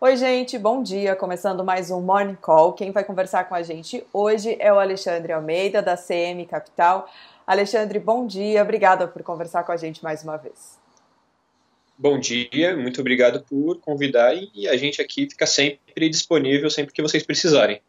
Oi, gente, bom dia. Começando mais um Morning Call. Quem vai conversar com a gente hoje é o Alexandre Almeida, da CM Capital. Alexandre, bom dia. Obrigada por conversar com a gente mais uma vez. Bom dia, muito obrigado por convidar e a gente aqui fica sempre disponível sempre que vocês precisarem.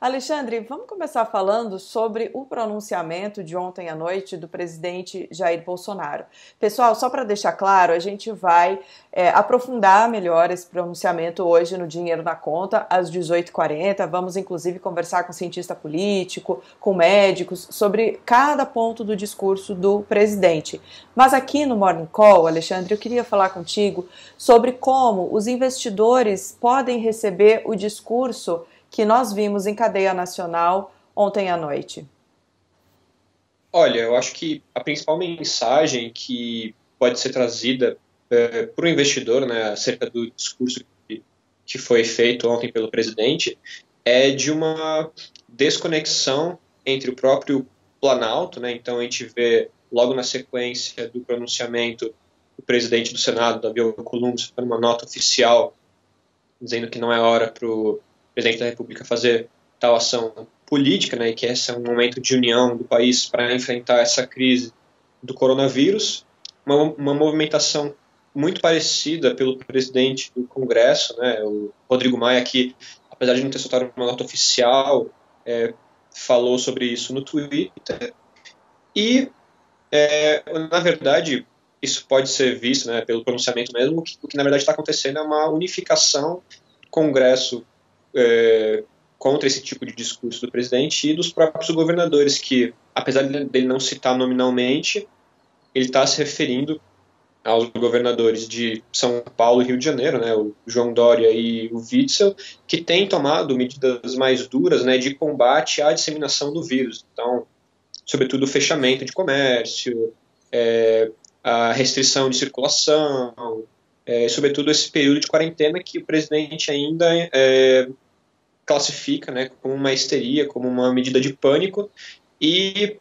Alexandre, vamos começar falando sobre o pronunciamento de ontem à noite do presidente Jair Bolsonaro. Pessoal, só para deixar claro, a gente vai é, aprofundar melhor esse pronunciamento hoje no Dinheiro na Conta, às 18h40. Vamos, inclusive, conversar com cientista político, com médicos, sobre cada ponto do discurso do presidente. Mas aqui no Morning Call, Alexandre, eu queria falar contigo sobre como os investidores podem receber o discurso que nós vimos em cadeia nacional ontem à noite? Olha, eu acho que a principal mensagem que pode ser trazida é, para o investidor, né, acerca do discurso que, que foi feito ontem pelo presidente, é de uma desconexão entre o próprio Planalto, né, então a gente vê logo na sequência do pronunciamento o presidente do Senado, Davi Alcolumbre, uma nota oficial dizendo que não é hora para o presidente da República fazer tal ação política, né, e que esse é um momento de união do país para enfrentar essa crise do coronavírus, uma, uma movimentação muito parecida pelo presidente do Congresso, né, o Rodrigo Maia, que, apesar de não ter soltado uma nota oficial, é, falou sobre isso no Twitter. E, é, na verdade, isso pode ser visto né, pelo pronunciamento mesmo, que, o que na verdade está acontecendo é uma unificação do Congresso é, contra esse tipo de discurso do presidente e dos próprios governadores, que, apesar dele não citar nominalmente, ele está se referindo aos governadores de São Paulo e Rio de Janeiro, né, o João Dória e o Witzel, que têm tomado medidas mais duras né, de combate à disseminação do vírus. Então, sobretudo o fechamento de comércio, é, a restrição de circulação, é, sobretudo esse período de quarentena que o presidente ainda é, classifica né, como uma histeria, como uma medida de pânico, e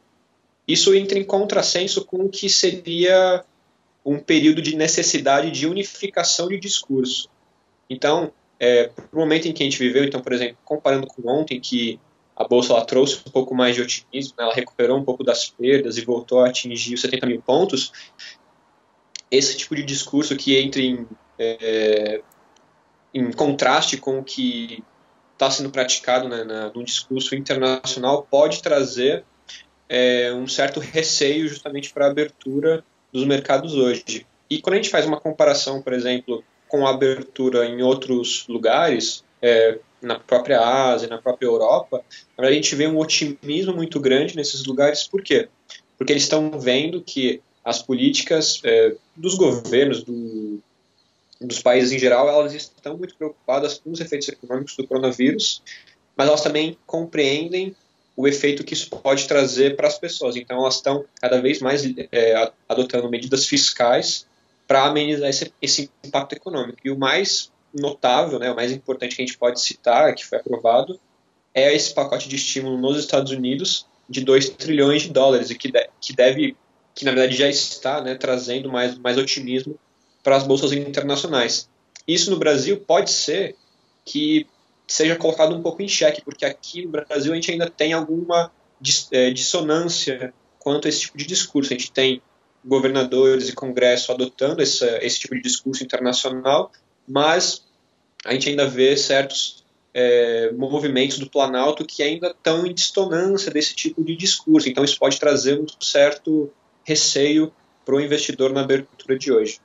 isso entra em contrassenso com o que seria um período de necessidade de unificação de discurso. Então, é, para o momento em que a gente viveu, então, por exemplo, comparando com ontem, que a Bolsa ela trouxe um pouco mais de otimismo, né, ela recuperou um pouco das perdas e voltou a atingir os 70 mil pontos, esse tipo de discurso que entre em, é, em contraste com o que está sendo praticado né, na, no discurso internacional pode trazer é, um certo receio justamente para a abertura dos mercados hoje. E quando a gente faz uma comparação, por exemplo, com a abertura em outros lugares, é, na própria Ásia, na própria Europa, a gente vê um otimismo muito grande nesses lugares. Por quê? Porque eles estão vendo que as políticas é, dos governos, do, dos países em geral, elas estão muito preocupadas com os efeitos econômicos do coronavírus, mas elas também compreendem o efeito que isso pode trazer para as pessoas. Então, elas estão cada vez mais é, adotando medidas fiscais para amenizar esse, esse, impacto econômico. E o mais notável, né, o mais importante que a gente pode citar, que foi aprovado, é esse pacote de estímulo nos Estados Unidos de 2 trilhões de dólares, e que, de, que deve que na verdade já está né, trazendo mais, mais otimismo para as bolsas internacionais. Isso no Brasil pode ser que seja colocado um pouco em xeque, porque aqui no Brasil a gente ainda tem alguma é, dissonância quanto a esse tipo de discurso. A gente tem governadores e Congresso adotando esse, esse tipo de discurso internacional, mas a gente ainda vê certos é, movimentos do Planalto que ainda estão em dissonância desse tipo de discurso. Então isso pode trazer um certo receio para o investidor na abertura de hoje.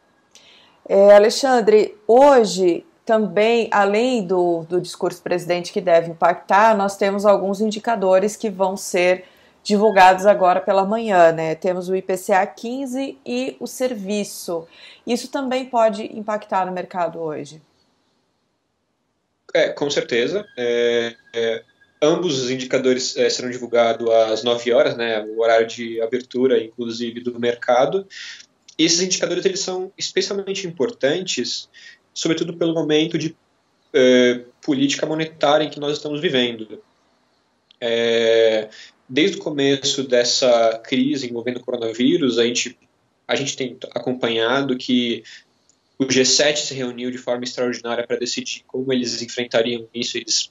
É, Alexandre, hoje também, além do, do discurso presidente que deve impactar, nós temos alguns indicadores que vão ser divulgados agora pela manhã, né? Temos o IPCA 15 e o serviço. Isso também pode impactar no mercado hoje? É, com certeza. É, é, Ambos os indicadores é, serão divulgados às 9 horas, né, o horário de abertura, inclusive, do mercado. E esses indicadores eles são especialmente importantes, sobretudo pelo momento de é, política monetária em que nós estamos vivendo. É, desde o começo dessa crise envolvendo o coronavírus, a gente, a gente tem acompanhado que o G7 se reuniu de forma extraordinária para decidir como eles enfrentariam isso. Eles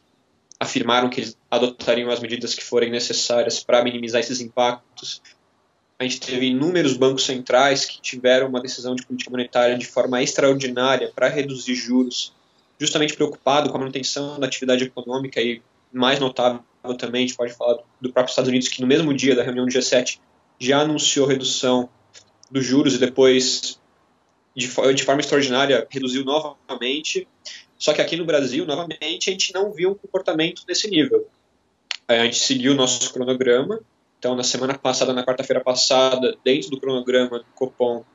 afirmaram que eles adotariam as medidas que forem necessárias para minimizar esses impactos. A gente teve inúmeros bancos centrais que tiveram uma decisão de política monetária de forma extraordinária para reduzir juros, justamente preocupado com a manutenção da atividade econômica e mais notável também, a gente pode falar do próprio Estados Unidos, que no mesmo dia da reunião do G7 já anunciou redução dos juros e depois, de, de forma extraordinária, reduziu novamente. Só que aqui no Brasil, novamente, a gente não viu um comportamento desse nível. A gente seguiu o nosso cronograma. Então, na semana passada, na quarta-feira passada, dentro do cronograma do Copom,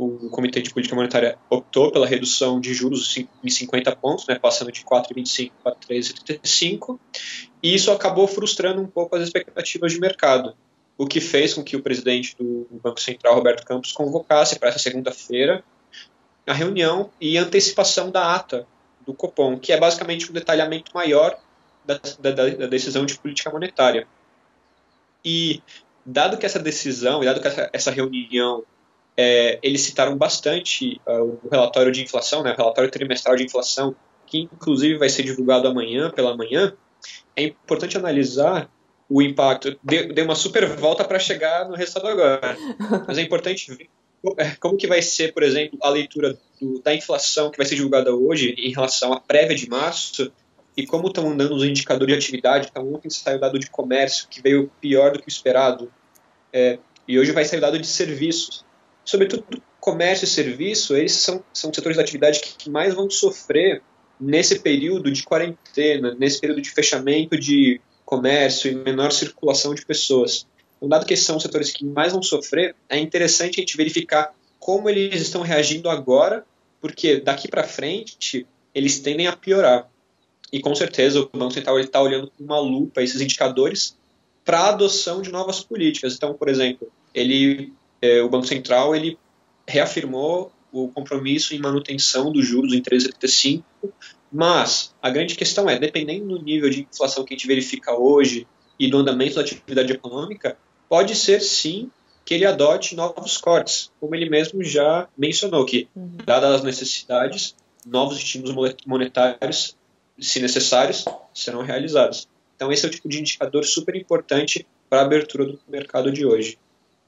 o Comitê de Política Monetária optou pela redução de juros em 50 pontos, né, passando de 4,25 para 3,35, e isso acabou frustrando um pouco as expectativas de mercado, o que fez com que o presidente do Banco Central, Roberto Campos, convocasse para essa segunda-feira a reunião e antecipação da ata do Copom, que é basicamente um detalhamento maior da, da, da decisão de política monetária. E, dado que essa decisão, e dado que essa, essa reunião é, eles citaram bastante uh, o relatório de inflação, né, o relatório trimestral de inflação, que inclusive vai ser divulgado amanhã, pela manhã. É importante analisar o impacto. Deu uma super volta para chegar no resultado agora. Mas é importante ver é, como que vai ser, por exemplo, a leitura do, da inflação que vai ser divulgada hoje em relação à prévia de março e como estão andando os indicadores de atividade. Então, ontem saiu o dado de comércio, que veio pior do que o esperado, é, e hoje vai sair o dado de serviços sobretudo comércio e serviço, eles são, são setores de atividade que, que mais vão sofrer nesse período de quarentena, nesse período de fechamento de comércio e menor circulação de pessoas. Então, dado que esses são os setores que mais vão sofrer, é interessante a gente verificar como eles estão reagindo agora, porque daqui para frente eles tendem a piorar. E com certeza o Banco Central está olhando com uma lupa esses indicadores para a adoção de novas políticas. Então, por exemplo, ele é, o Banco Central ele reafirmou o compromisso em manutenção dos juros em 3,75, mas a grande questão é, dependendo do nível de inflação que a gente verifica hoje e do andamento da atividade econômica, pode ser sim que ele adote novos cortes, como ele mesmo já mencionou, que, uhum. dadas as necessidades, novos estímulos monetários, se necessários, serão realizados. Então, esse é o tipo de indicador super importante para a abertura do mercado de hoje.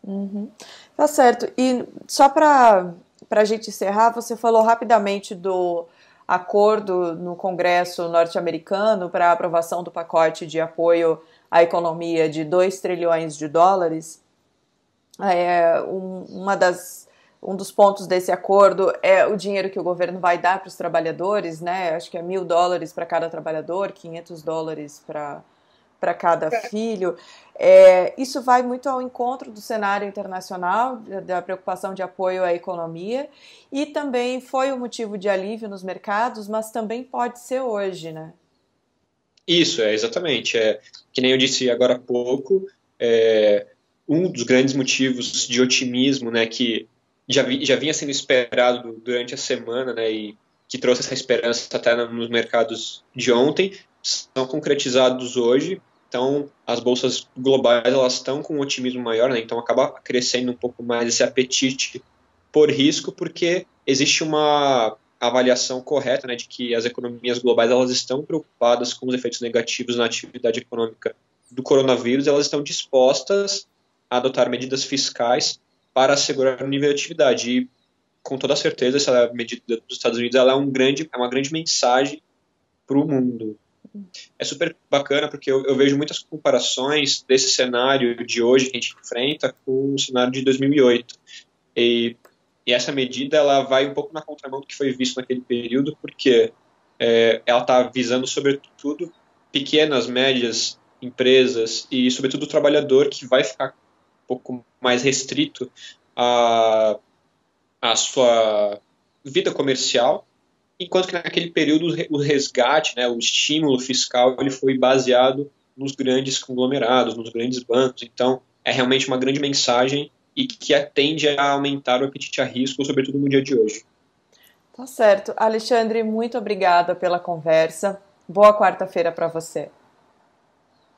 Uhum. Tá certo. E só para a gente encerrar, você falou rapidamente do acordo no Congresso norte-americano para a aprovação do pacote de apoio à economia de 2 trilhões de dólares. É, um, uma das, um dos pontos desse acordo é o dinheiro que o governo vai dar para os trabalhadores, né? Acho que é mil dólares para cada trabalhador, 500 dólares para para cada é. filho. É, isso vai muito ao encontro do cenário internacional, da preocupação de apoio à economia, e também foi um motivo de alívio nos mercados, mas também pode ser hoje, né? Isso, é exatamente. É, que nem eu disse agora há pouco, é, um dos grandes motivos de otimismo né, que já, vi, já vinha sendo esperado durante a semana né, e que trouxe essa esperança até nos mercados de ontem, são concretizados hoje então, as bolsas globais elas estão com um otimismo maior, né? então acaba crescendo um pouco mais esse apetite por risco, porque existe uma avaliação correta né, de que as economias globais elas estão preocupadas com os efeitos negativos na atividade econômica do coronavírus, elas estão dispostas a adotar medidas fiscais para assegurar o nível de atividade. E, com toda certeza, essa medida dos Estados Unidos é, um grande, é uma grande mensagem para o mundo é super bacana porque eu, eu, vejo muitas comparações desse cenário de hoje que a gente enfrenta com o cenário de 2008. E, e essa medida ela vai um pouco na contramão do que foi visto naquele período, porque é, ela está visando, sobretudo, pequenas, médias empresas e, sobretudo, o trabalhador que vai ficar pouco mais restrito à, à sua vida comercial enquanto que naquele período o resgate, né, o estímulo fiscal, ele foi baseado nos grandes conglomerados, nos grandes bancos. Então, é realmente uma grande mensagem e que tende a aumentar o apetite a risco, sobretudo no dia de hoje. Tá certo. Alexandre, muito obrigada pela conversa. Boa quarta-feira para você.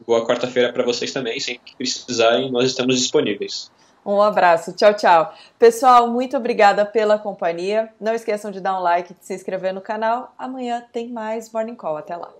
Boa quarta-feira para vocês também. Sempre que precisarem, nós estamos disponíveis. Um abraço, tchau, tchau. Pessoal, muito obrigada pela companhia. Não esqueçam de dar um like, de se inscrever no canal. Amanhã tem mais Morning Call. Até lá.